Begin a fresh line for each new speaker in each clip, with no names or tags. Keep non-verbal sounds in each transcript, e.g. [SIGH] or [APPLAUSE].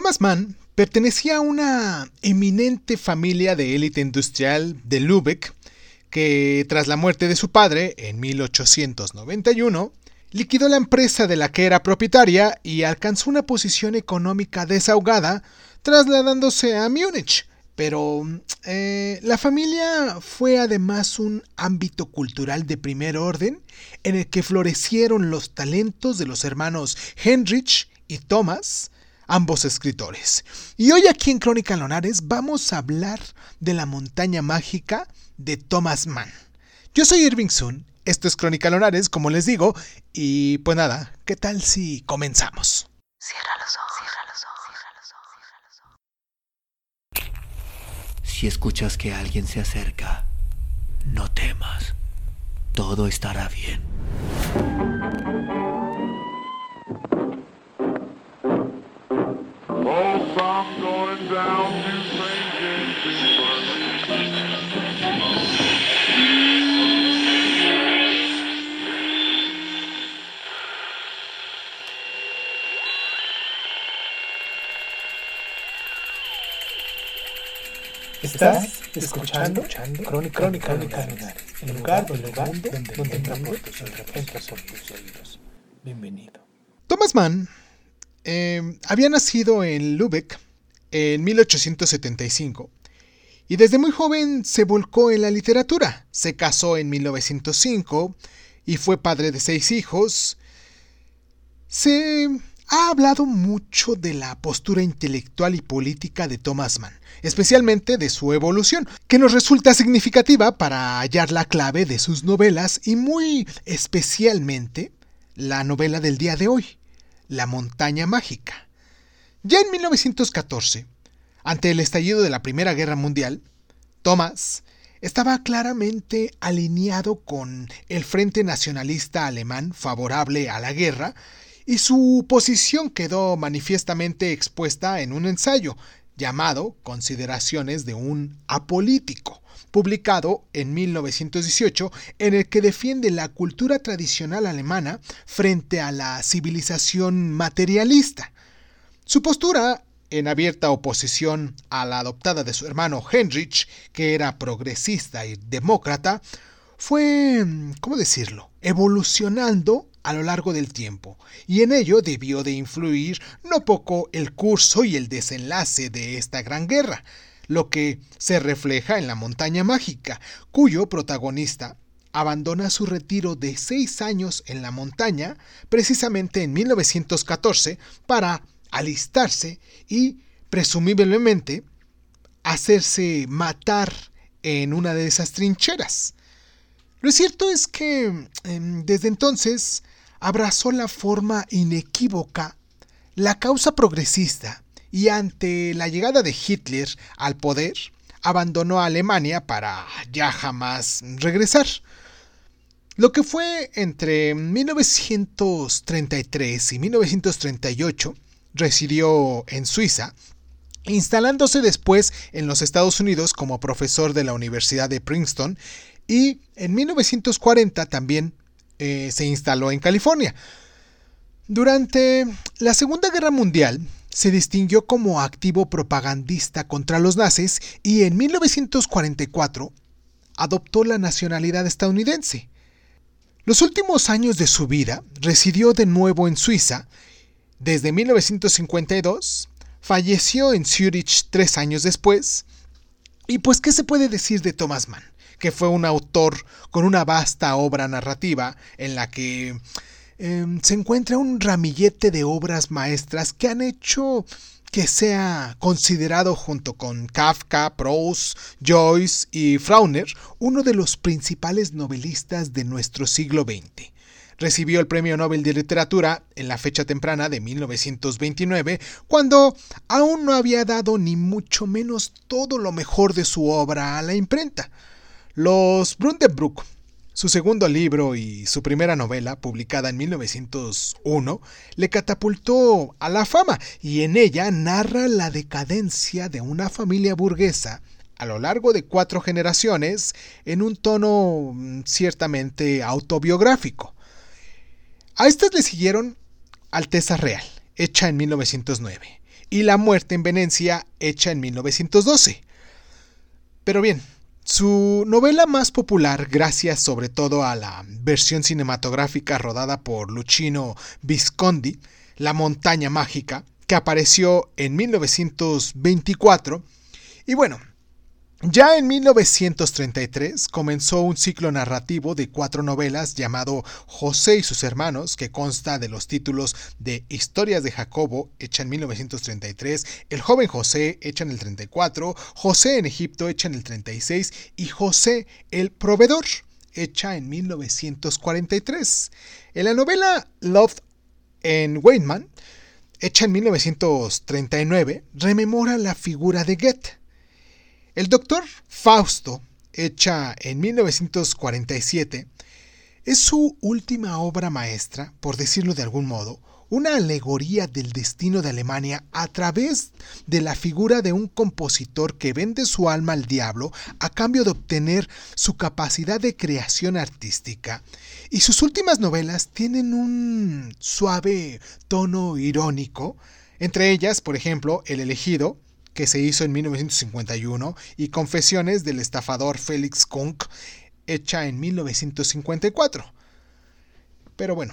Thomas Mann pertenecía a una eminente familia de élite industrial de Lübeck que, tras la muerte de su padre en 1891, liquidó la empresa de la que era propietaria y alcanzó una posición económica desahogada, trasladándose a Múnich. Pero eh, la familia fue además un ámbito cultural de primer orden en el que florecieron los talentos de los hermanos Heinrich y Thomas, ambos escritores. Y hoy aquí en Crónica Lonares vamos a hablar de la montaña mágica de Thomas Mann. Yo soy Irving Sun, esto es Crónica Lonares, como les digo, y pues nada, ¿qué tal si comenzamos? Cierra los ojos, cierra los ojos,
cierra los ojos, Si escuchas que alguien se acerca, no temas, todo estará bien.
Estás escuchando, Crónica, Crónica, Crónica el lugar, el lugar donde, donde, donde entra por tus oídos. Bienvenido. Thomas Mann eh, había nacido en Lübeck en 1875 y desde muy joven se volcó en la literatura. Se casó en 1905 y fue padre de seis hijos. Se ha hablado mucho de la postura intelectual y política de Thomas Mann, especialmente de su evolución, que nos resulta significativa para hallar la clave de sus novelas y muy especialmente la novela del día de hoy, La montaña mágica. Ya en 1914, ante el estallido de la Primera Guerra Mundial, Thomas estaba claramente alineado con el Frente Nacionalista Alemán favorable a la guerra y su posición quedó manifiestamente expuesta en un ensayo llamado Consideraciones de un apolítico, publicado en 1918, en el que defiende la cultura tradicional alemana frente a la civilización materialista. Su postura, en abierta oposición a la adoptada de su hermano Heinrich, que era progresista y demócrata, fue, ¿cómo decirlo?, evolucionando a lo largo del tiempo, y en ello debió de influir no poco el curso y el desenlace de esta gran guerra, lo que se refleja en la montaña mágica, cuyo protagonista abandona su retiro de seis años en la montaña, precisamente en 1914, para alistarse y, presumiblemente, hacerse matar en una de esas trincheras. Lo cierto es que em, desde entonces abrazó la forma inequívoca, la causa progresista, y ante la llegada de Hitler al poder, abandonó a Alemania para ya jamás regresar. Lo que fue entre 1933 y 1938, residió en Suiza, instalándose después en los Estados Unidos como profesor de la Universidad de Princeton y en 1940 también eh, se instaló en California. Durante la Segunda Guerra Mundial se distinguió como activo propagandista contra los nazis y en 1944 adoptó la nacionalidad estadounidense. Los últimos años de su vida residió de nuevo en Suiza. Desde 1952 falleció en Zurich tres años después. Y pues, ¿qué se puede decir de Thomas Mann? Que fue un autor con una vasta obra narrativa en la que em, se encuentra un ramillete de obras maestras que han hecho que sea considerado junto con Kafka, Proust, Joyce y Frauner uno de los principales novelistas de nuestro siglo XX. Recibió el Premio Nobel de Literatura en la fecha temprana de 1929, cuando aún no había dado ni mucho menos todo lo mejor de su obra a la imprenta. Los Brundebrook, su segundo libro y su primera novela, publicada en 1901, le catapultó a la fama y en ella narra la decadencia de una familia burguesa a lo largo de cuatro generaciones en un tono mm, ciertamente autobiográfico. A estas le siguieron Alteza Real, hecha en 1909, y La muerte en Venecia, hecha en 1912. Pero bien, su novela más popular, gracias sobre todo a la versión cinematográfica rodada por Luchino Visconti, La montaña mágica, que apareció en 1924, y bueno, ya en 1933 comenzó un ciclo narrativo de cuatro novelas llamado José y sus hermanos, que consta de los títulos de Historias de Jacobo, hecha en 1933, El joven José, hecha en el 34, José en Egipto, hecha en el 36, y José el proveedor, hecha en 1943. En la novela Love en Wayman, hecha en 1939, rememora la figura de Goethe el doctor Fausto, hecha en 1947, es su última obra maestra, por decirlo de algún modo, una alegoría del destino de Alemania a través de la figura de un compositor que vende su alma al diablo a cambio de obtener su capacidad de creación artística. Y sus últimas novelas tienen un suave tono irónico, entre ellas, por ejemplo, El elegido, que se hizo en 1951, y Confesiones del estafador Félix Kunk, hecha en 1954. Pero bueno,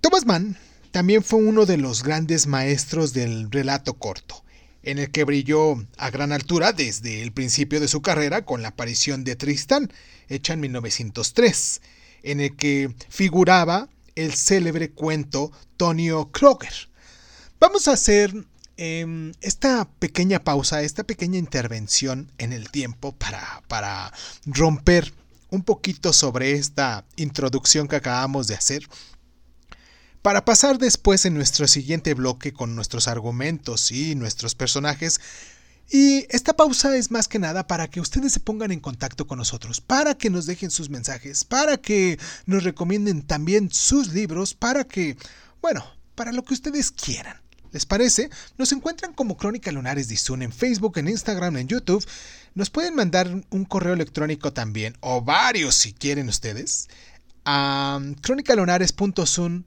Thomas Mann también fue uno de los grandes maestros del relato corto, en el que brilló a gran altura desde el principio de su carrera con la aparición de Tristán, hecha en 1903, en el que figuraba el célebre cuento Tonio Kroger. Vamos a hacer Em, esta pequeña pausa, esta pequeña intervención en el tiempo para, para romper un poquito sobre esta introducción que acabamos de hacer, para pasar después en nuestro siguiente bloque con nuestros argumentos y nuestros personajes. Y esta pausa es más que nada para que ustedes se pongan en contacto con nosotros, para que nos dejen sus mensajes, para que nos recomienden también sus libros, para que, bueno, para lo que ustedes quieran. ¿Les parece? Nos encuentran como Crónica Lunares de en Facebook, en Instagram, en YouTube. Nos pueden mandar un correo electrónico también, o varios si quieren ustedes, a crónicalunares.sun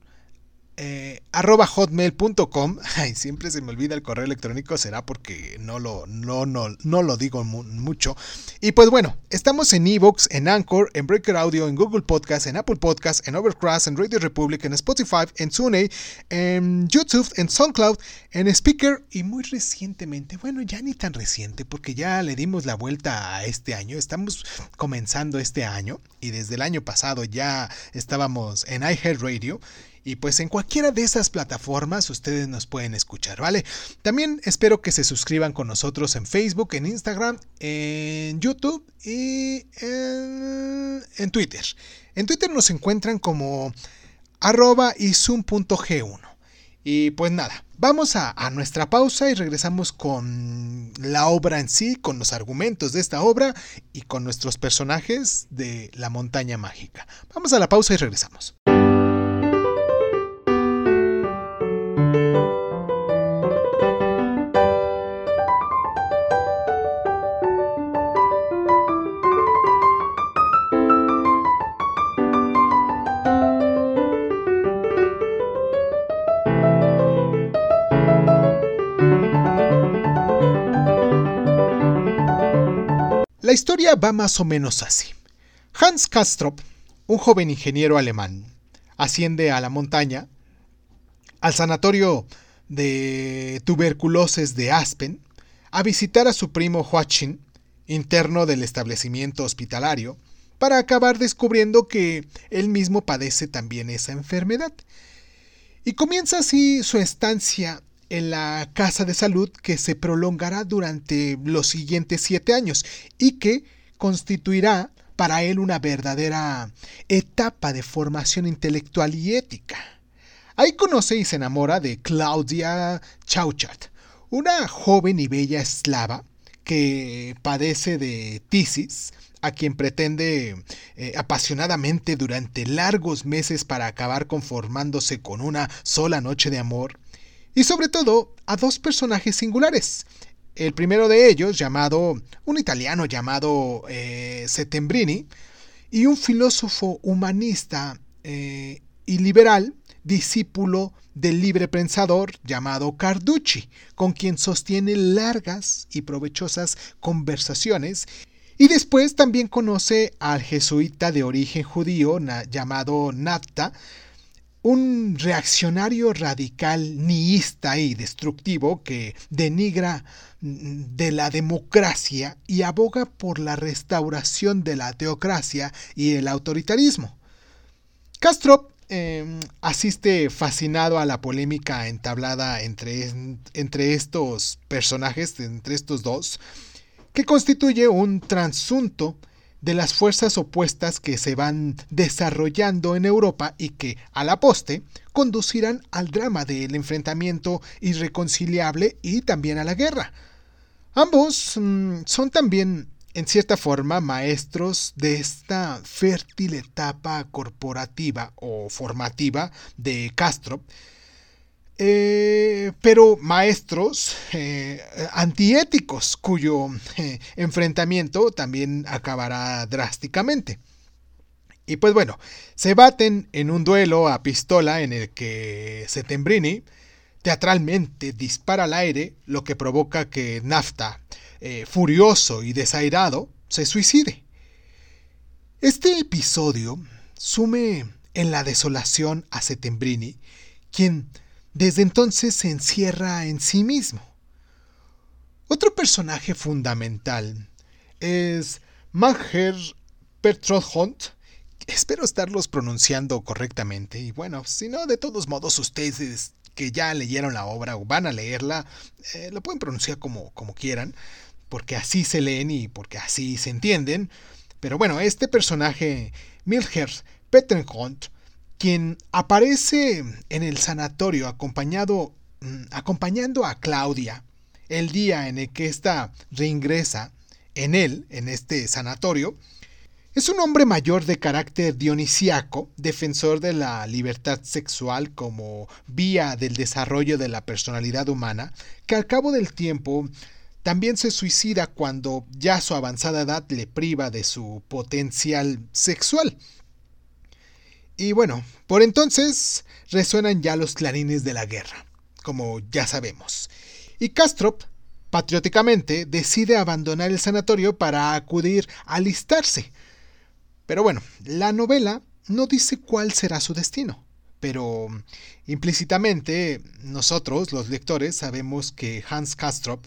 eh, arroba hotmail.com. [LAUGHS] Siempre se me olvida el correo electrónico, será porque no lo, no, no, no lo digo mucho. Y pues bueno, estamos en Evox, en Anchor, en Breaker Audio, en Google Podcast, en Apple Podcast, en Overcast, en Radio Republic, en Spotify, en TuneIn, en YouTube, en SoundCloud, en Speaker y muy recientemente, bueno, ya ni tan reciente porque ya le dimos la vuelta a este año, estamos comenzando este año y desde el año pasado ya estábamos en iHeartRadio. Y pues en cualquiera de esas plataformas ustedes nos pueden escuchar, ¿vale? También espero que se suscriban con nosotros en Facebook, en Instagram, en YouTube y en, Twitter. En Twitter nos encuentran como arroba y zoom.g1. Y pues nada, vamos a, a, nuestra pausa y regresamos con la obra en sí, con los argumentos de esta obra y con nuestros personajes de la montaña mágica. Vamos a la pausa y regresamos. Historia va más o menos así. Hans Kastrop, un joven ingeniero alemán, asciende a la montaña, al sanatorio de tuberculosis de Aspen, a visitar a su primo Joachim, interno del establecimiento hospitalario, para acabar descubriendo que él mismo padece también esa enfermedad. Y comienza así su estancia en la casa de salud que se prolongará durante los siguientes siete años y que constituirá para él una verdadera etapa de formación intelectual y ética. Ahí conoce y se enamora de Claudia Chauchat, una joven y bella eslava que padece de tisis, a quien pretende eh, apasionadamente durante largos meses para acabar conformándose con una sola noche de amor, y sobre todo a dos personajes singulares. El primero de ellos, llamado, un italiano llamado eh, Settembrini, y un filósofo humanista eh, y liberal discípulo del libre pensador llamado Carducci, con quien sostiene largas y provechosas conversaciones y después también conoce al jesuita de origen judío llamado Nafta, un reaccionario radical niista y destructivo que denigra mm, de la democracia y aboga por la restauración de la teocracia y el autoritarismo. Castro em, asiste fascinado a la polémica entablada entre, entre estos personajes, entre estos dos, que constituye un transunto de las fuerzas opuestas que se van desarrollando en Europa y que, a la poste, conducirán al drama del enfrentamiento irreconciliable y también a la guerra. Ambos mm, son también, en cierta forma, maestros de esta fértil etapa corporativa o formativa de Castro, eh, pero maestros eh, antiéticos cuyo eh, enfrentamiento también acabará drásticamente. Y pues bueno, se baten en un duelo a pistola en el que Setembrini teatralmente dispara al aire, lo que provoca que Nafta, furioso y desairado, se suicide. Este episodio sume en la desolación a Setembrini, quien desde entonces se encierra en sí mismo. Otro personaje fundamental es Maher Petrohunt. Espero estarlos pronunciando correctamente. Y bueno, si no, de todos modos, ustedes que ya leyeron la obra o van a leerla, eh, lo pueden pronunciar como, como quieran, porque así se leen y porque así se entienden. Pero bueno, este personaje, Milher Petrenhunt, quien aparece en el sanatorio acompañado, mm, acompañando a Claudia el día en el que ésta reingresa en él, en este sanatorio, es un hombre mayor de carácter dionisíaco, defensor de la libertad sexual como vía del desarrollo de la personalidad humana, que al cabo del tiempo también se suicida cuando ya su avanzada edad le priva de su potencial sexual. Y bueno, por entonces resuenan ya los clarines de la guerra, como ya sabemos. Y Castrop, patrióticamente, decide abandonar el sanatorio para acudir a alistarse. Pero bueno, la novela no dice cuál será su destino. Pero implícitamente nosotros, los lectores, sabemos que Hans Castrop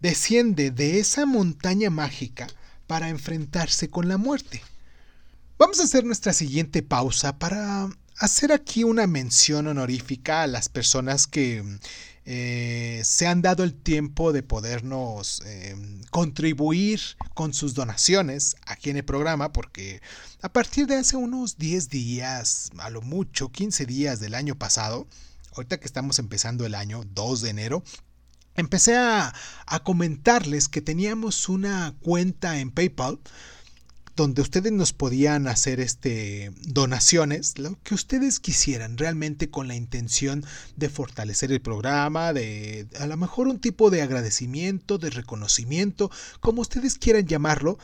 desciende de esa montaña mágica para enfrentarse con la muerte. Vamos a hacer nuestra siguiente pausa para hacer aquí una mención honorífica a las personas que eh, se han dado el tiempo de podernos eh, contribuir con sus donaciones aquí en el programa, porque a partir de hace unos 10 días, a lo mucho 15 días del año pasado, ahorita que estamos empezando el año 2 de enero, empecé a, a comentarles que teníamos una cuenta en PayPal donde ustedes nos podían hacer este donaciones, lo que ustedes quisieran, realmente con la intención de fortalecer el programa, de a lo mejor un tipo de agradecimiento, de reconocimiento, como ustedes quieran llamarlo,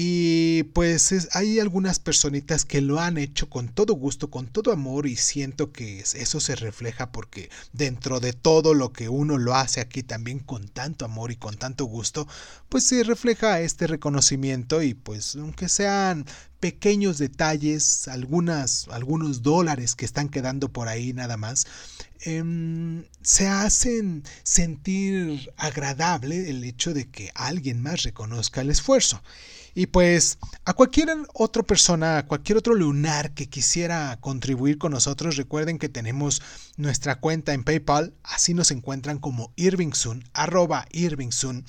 y pues hay algunas personitas que lo han hecho con todo gusto, con todo amor y siento que eso se refleja porque dentro de todo lo que uno lo hace aquí también con tanto amor y con tanto gusto, pues se refleja este reconocimiento y pues aunque sean pequeños detalles, algunas, algunos dólares que están quedando por ahí nada más, em, se hacen sentir agradable el hecho de que alguien más reconozca el esfuerzo. Y pues a cualquier otra persona, a cualquier otro lunar que quisiera contribuir con nosotros, recuerden que tenemos nuestra cuenta en PayPal, así nos encuentran como Irvingsun, arroba Irvingsun.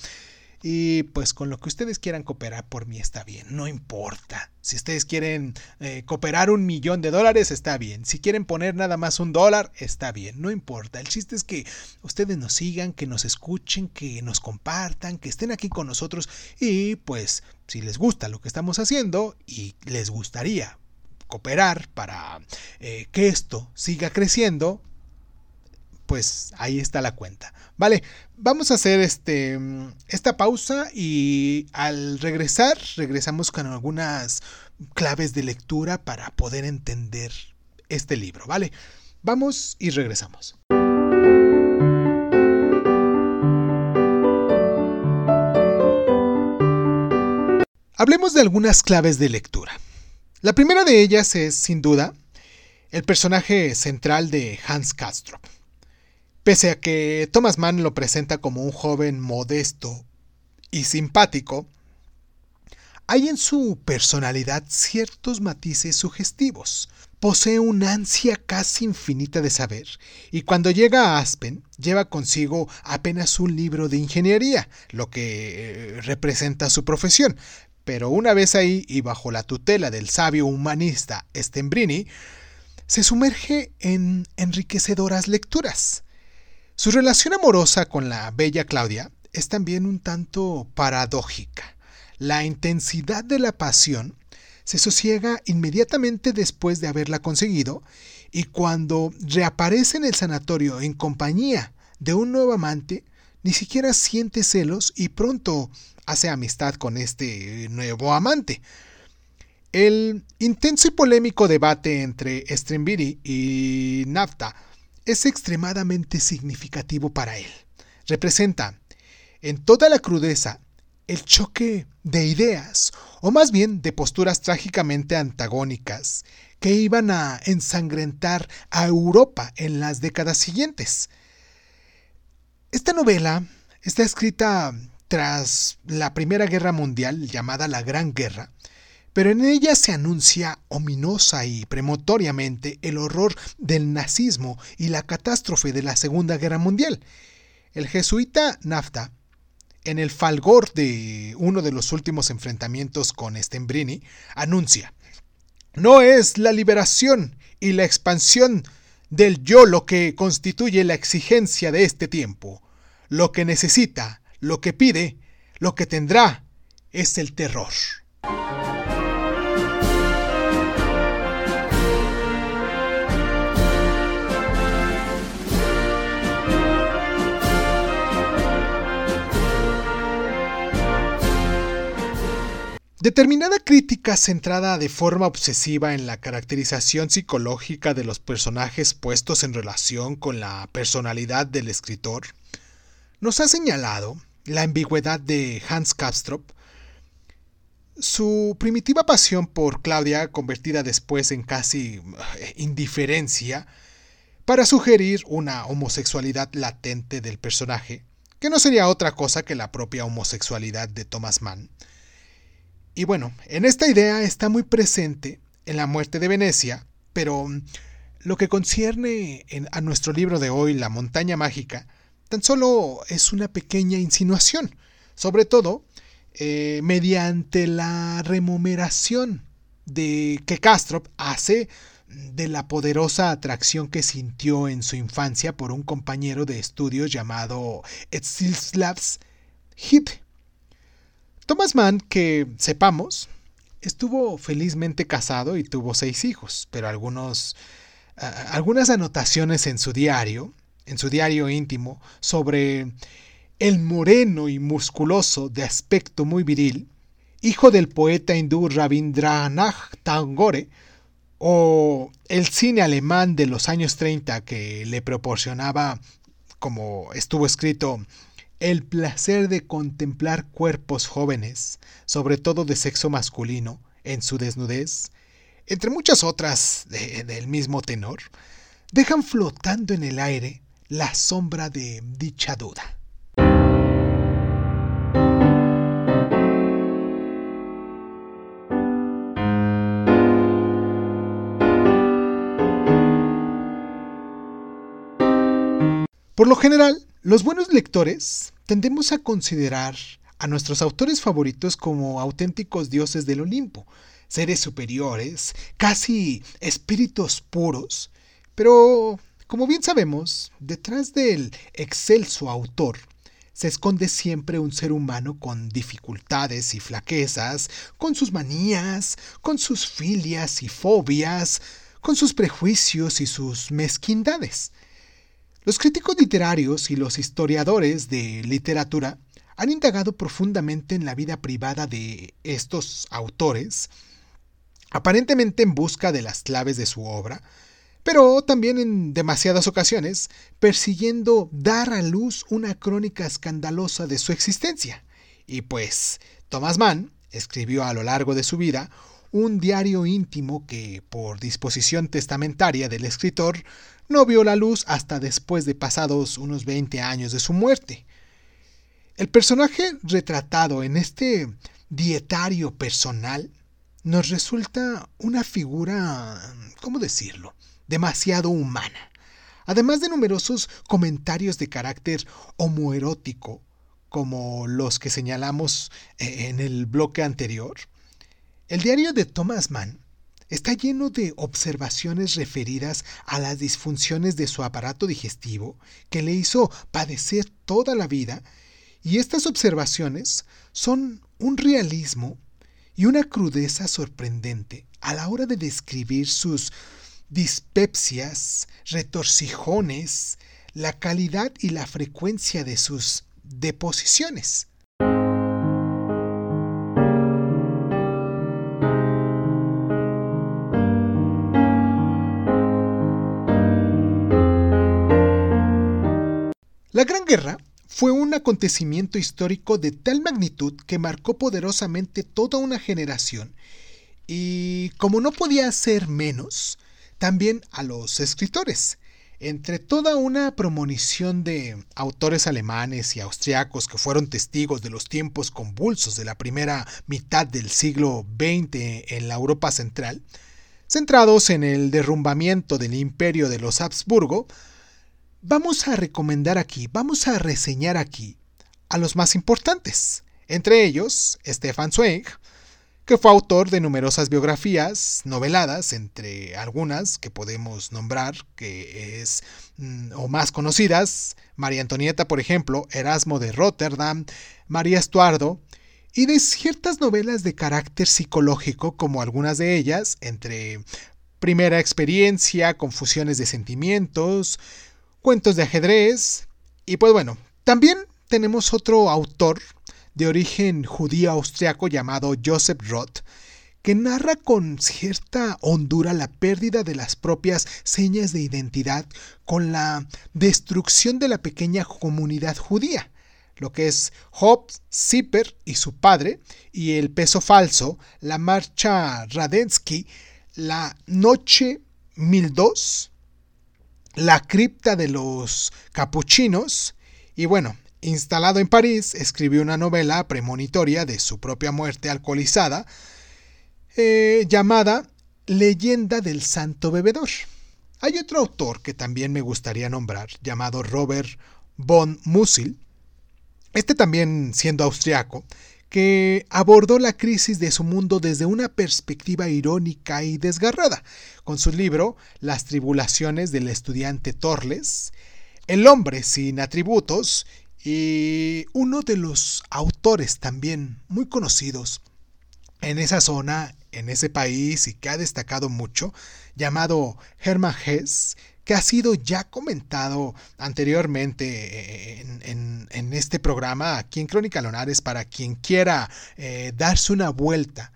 Y pues con lo que ustedes quieran cooperar por mí está bien, no importa. Si ustedes quieren eh, cooperar un millón de dólares, está bien. Si quieren poner nada más un dólar, está bien, no importa. El chiste es que ustedes nos sigan, que nos escuchen, que nos compartan, que estén aquí con nosotros y pues si les gusta lo que estamos haciendo y les gustaría cooperar para eh, que esto siga creciendo, pues ahí está la cuenta. Vale, vamos a hacer este, esta pausa y al regresar regresamos con algunas claves de lectura para poder entender este libro, ¿vale? Vamos y regresamos. Hablemos de algunas claves de lectura. La primera de ellas es, sin duda, el personaje central de Hans Kastrup. Pese a que Thomas Mann lo presenta como un joven modesto y simpático, hay en su personalidad ciertos matices sugestivos. Posee una ansia casi infinita de saber, y cuando llega a Aspen lleva consigo apenas un libro de ingeniería, lo que eh, representa su profesión. Pero una vez ahí y bajo la tutela del sabio humanista Stembrini, se sumerge en enriquecedoras lecturas. Su relación amorosa con la bella Claudia es también un tanto paradójica. La intensidad de la pasión se sosiega inmediatamente después de haberla conseguido y cuando reaparece en el sanatorio en compañía de un nuevo amante, ni siquiera siente celos y pronto hace amistad con este nuevo amante. El intenso y polémico debate entre Strenbiri y Nafta es extremadamente significativo para él. Representa, en toda la crudeza, el choque de ideas, o más bien de posturas trágicamente antagónicas, que iban a ensangrentar a Europa en las décadas siguientes. Esta novela está escrita tras la Primera Guerra Mundial, llamada la Gran Guerra, pero en ella se anuncia ominosa y premotoriamente el horror del nazismo y la catástrofe de la Segunda Guerra Mundial. El jesuita Nafta, en el falgor de uno de los últimos enfrentamientos con Stembrini, anuncia, no es la liberación y la expansión del yo lo que constituye la exigencia de este tiempo. Lo que necesita, lo que pide, lo que tendrá, es el terror. Determinada crítica centrada de forma obsesiva en la caracterización psicológica de los personajes puestos en relación con la personalidad del escritor, nos ha señalado la ambigüedad de Hans Kastrop, su primitiva pasión por Claudia, convertida después en casi eh, indiferencia, para sugerir una homosexualidad latente del personaje, que no sería otra cosa que la propia homosexualidad de Thomas Mann, y bueno, en esta idea está muy presente en la muerte de Venecia, pero mm, lo que concierne a nuestro libro de hoy, La montaña mágica, tan solo es una pequeña insinuación, sobre todo eh, mediante la remomeración de que Castro hace de la poderosa atracción que sintió en su infancia por un compañero de estudios llamado Etzilslavs Hit, Thomas Mann, que sepamos, estuvo felizmente casado y tuvo seis hijos, pero algunos, algunas anotaciones en su diario, en su diario íntimo, sobre el moreno y musculoso de aspecto muy viril, hijo del poeta hindú Rabindranath Tagore, o el cine alemán de los años 30 que le proporcionaba, como estuvo escrito, el placer de contemplar cuerpos jóvenes, sobre todo de sexo masculino, en su desnudez, entre muchas otras del mismo tenor, dejan flotando en el aire la sombra de dicha duda. Por lo general, los buenos lectores tendemos a considerar a nuestros autores favoritos como auténticos dioses del Olimpo, seres superiores, casi espíritus puros, pero, como bien sabemos, detrás del excelso autor se esconde siempre un ser humano con dificultades y flaquezas, con sus manías, con sus filias y fobias, con sus prejuicios y sus mezquindades. Los críticos literarios y los historiadores de literatura han indagado profundamente en la vida privada de estos autores, aparentemente en busca de las claves de su obra, pero también en demasiadas ocasiones persiguiendo dar a luz una crónica escandalosa de su existencia. Y pues, Thomas Mann escribió a lo largo de su vida un diario íntimo que, por disposición testamentaria del escritor, no vio la luz hasta después de pasados unos 20 años de su muerte. El personaje retratado en este dietario personal nos resulta una figura, ¿cómo decirlo?, demasiado humana. Además de numerosos comentarios de carácter homoerótico, como los que señalamos eh, en el bloque anterior, el diario de Thomas Mann está lleno de observaciones referidas a las disfunciones de su aparato digestivo que le hizo padecer toda la vida, y estas observaciones son un realismo y una crudeza sorprendente a la hora de describir sus dispepsias, retorcijones, la calidad y la frecuencia de sus deposiciones. La Gran Guerra fue un acontecimiento histórico de tal magnitud que marcó poderosamente toda una generación y, como no podía ser menos, también a los escritores. Entre toda una premonición de autores alemanes y austriacos que fueron testigos de los tiempos convulsos de la primera mitad del siglo XX en la Europa central, centrados en el derrumbamiento del imperio de los Habsburgo, vamos a recomendar aquí, vamos a reseñar aquí a los más importantes, entre ellos Stefan Zweig, que fue autor de numerosas biografías noveladas, entre algunas que podemos nombrar, que es mm, o más conocidas, María Antonieta, por ejemplo, Erasmo de Rotterdam, María Estuardo, y de ciertas novelas de carácter psicológico, como algunas de ellas, entre Primera experiencia, Confusiones de sentimientos, cuentos de ajedrez. Y pues bueno, también tenemos otro autor de origen judío austriaco llamado Joseph Roth, que narra con cierta hondura la pérdida de las propias señas de identidad con la destrucción de la pequeña comunidad judía, lo que es Hobbes, Zipper y su padre, y el peso falso, la marcha Radensky, la noche 1002, la cripta de los capuchinos y bueno, instalado en París, escribió una novela premonitoria de su propia muerte alcoholizada eh, llamada Leyenda del Santo Bebedor. Hay otro autor que también me gustaría nombrar, llamado Robert von Musil, este también siendo austriaco, que abordó la crisis de su mundo desde una perspectiva irónica y desgarrada, con su libro Las tribulaciones del estudiante Torles, El hombre sin atributos y uno de los autores también muy conocidos en esa zona, en ese país y que ha destacado mucho, llamado Hermann Hesse, que ha sido ya comentado anteriormente eh, en, este programa aquí en Crónica Lunares para quien quiera eh, darse una vuelta.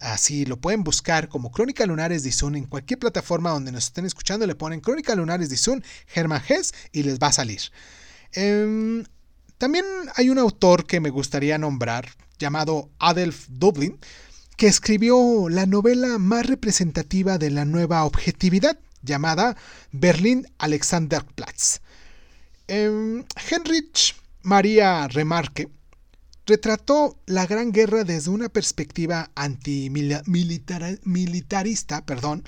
Así lo pueden buscar como Crónica Lunares de Zoom en cualquier plataforma donde nos estén escuchando. Le ponen Crónica Lunares de Zoom, Germán Hess y les va a salir. Em, también hay un autor que me gustaría nombrar llamado Adelf Dublin que escribió la novela más representativa de la nueva objetividad llamada Berlín Alexanderplatz. Eh, Heinrich María Remarque retrató la Gran Guerra desde una perspectiva antimilitarista, perdón,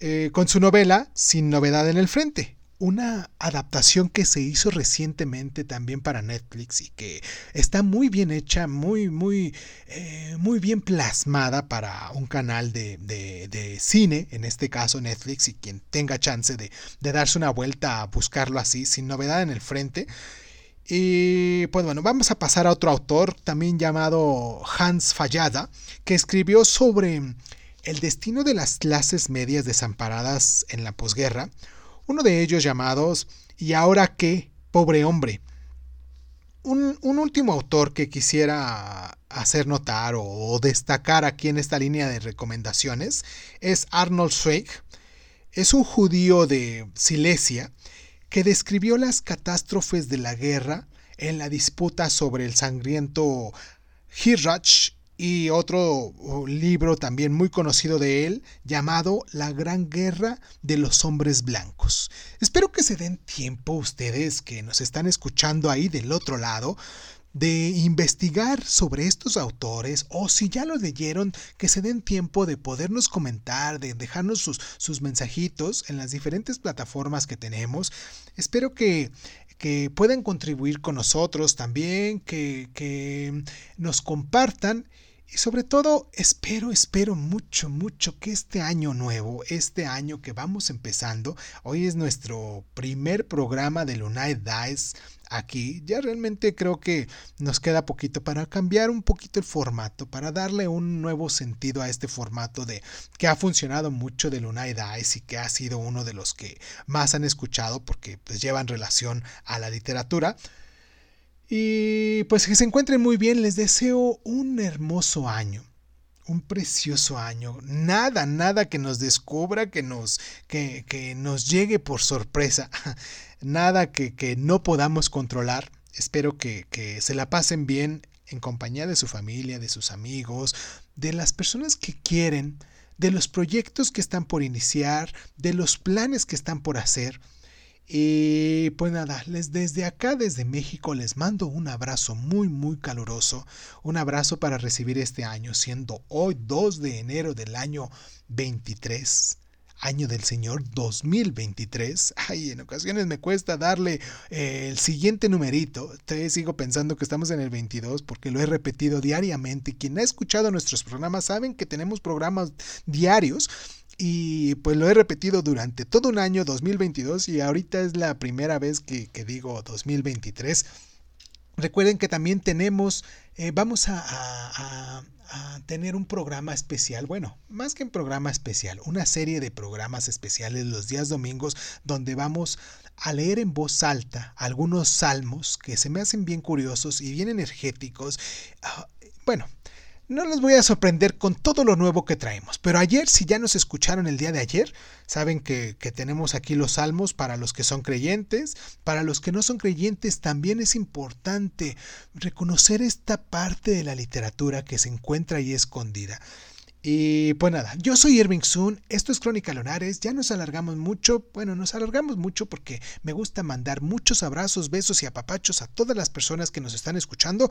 eh, con su novela Sin novedad en el frente, una adaptación que se hizo recientemente también para Netflix y que está muy bien hecha, muy, muy, eh, muy bien plasmada para un canal de, cine, en este caso Netflix, y quien tenga chance de, de darse una vuelta a buscarlo así, sin novedad en el frente. Y pues bueno, vamos a pasar a otro autor también llamado Hans Fallada, que escribió sobre el destino de las clases medias desamparadas en la posguerra, uno de ellos llamados ¿Y ahora qué, pobre hombre? Un, último autor que quisiera hacer notar o, destacar aquí en esta línea de recomendaciones es Arnold Zweig, es un judío de Silesia que describió las catástrofes de la guerra en la disputa sobre el sangriento Hirach y otro libro también muy conocido de él llamado La Gran Guerra de los Hombres Blancos. Espero que se den tiempo ustedes que nos están escuchando ahí del otro lado de investigar sobre estos autores o si ya lo leyeron, que se den tiempo de podernos comentar, de dejarnos sus, sus mensajitos en las diferentes plataformas que tenemos. Espero que que puedan contribuir con nosotros también, que, que nos compartan y sobre todo, espero, espero mucho, mucho que este año nuevo, este año que vamos empezando, hoy es nuestro primer programa de Lunay Dice aquí. Ya realmente creo que nos queda poquito para cambiar un poquito el formato, para darle un nuevo sentido a este formato de que ha funcionado mucho de Lunay Dice y que ha sido uno de los que más han escuchado porque pues llevan relación a la literatura. Y pues que se encuentren muy bien, les deseo un hermoso año, un precioso año. Nada, nada que nos descubra, que nos, que, que nos llegue por sorpresa, [LAUGHS] nada que, que no podamos controlar. Espero que, que se la pasen bien en compañía de su familia, de sus amigos, de las personas que quieren, de los proyectos que están por iniciar, de los planes que están por hacer. Y pues nada, les desde acá, desde México, les mando un abrazo muy, muy caluroso. Un abrazo para recibir este año, siendo hoy 2 de enero del año 23 año del Señor 2023. Ay, en ocasiones me cuesta darle eh, el siguiente numerito. Sigo pensando que estamos en el 22 porque lo he repetido diariamente. Quien ha escuchado nuestros programas saben que tenemos programas diarios y pues lo he repetido durante todo un año 2022 y ahorita es la primera vez que, digo 2023. Recuerden que también tenemos, eh, vamos a, tener un programa especial, bueno, más que un programa especial, una serie de programas especiales los días domingos donde vamos a leer en voz alta algunos salmos que se me hacen bien curiosos y bien energéticos. Ah, bueno, no los voy a sorprender con todo lo nuevo que traemos, pero ayer, si ya nos escucharon el día de ayer, saben que, que, tenemos aquí los salmos para los que son creyentes, para los que no son creyentes también es importante reconocer esta parte de la literatura que se encuentra ahí escondida. Y pues nada, yo soy Irving Sun, esto es Crónica Lonares, ya nos alargamos mucho, bueno, nos alargamos mucho porque me gusta mandar muchos abrazos, besos y apapachos a todas las personas que nos están escuchando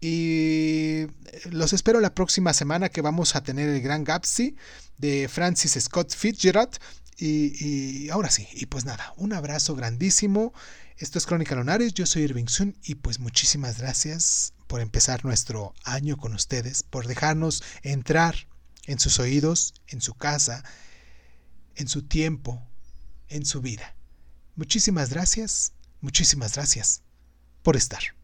y los espero la próxima semana que vamos a tener el Gran Gapsy de Francis Scott Fitzgerald. Y, ahora sí, y pues nada, un abrazo grandísimo. Esto es Crónica Lonares, yo soy Irving Sun y pues muchísimas gracias por empezar nuestro año con ustedes, por dejarnos entrar en sus oídos, en su casa, en su tiempo, en su vida. Muchísimas gracias, muchísimas gracias por estar.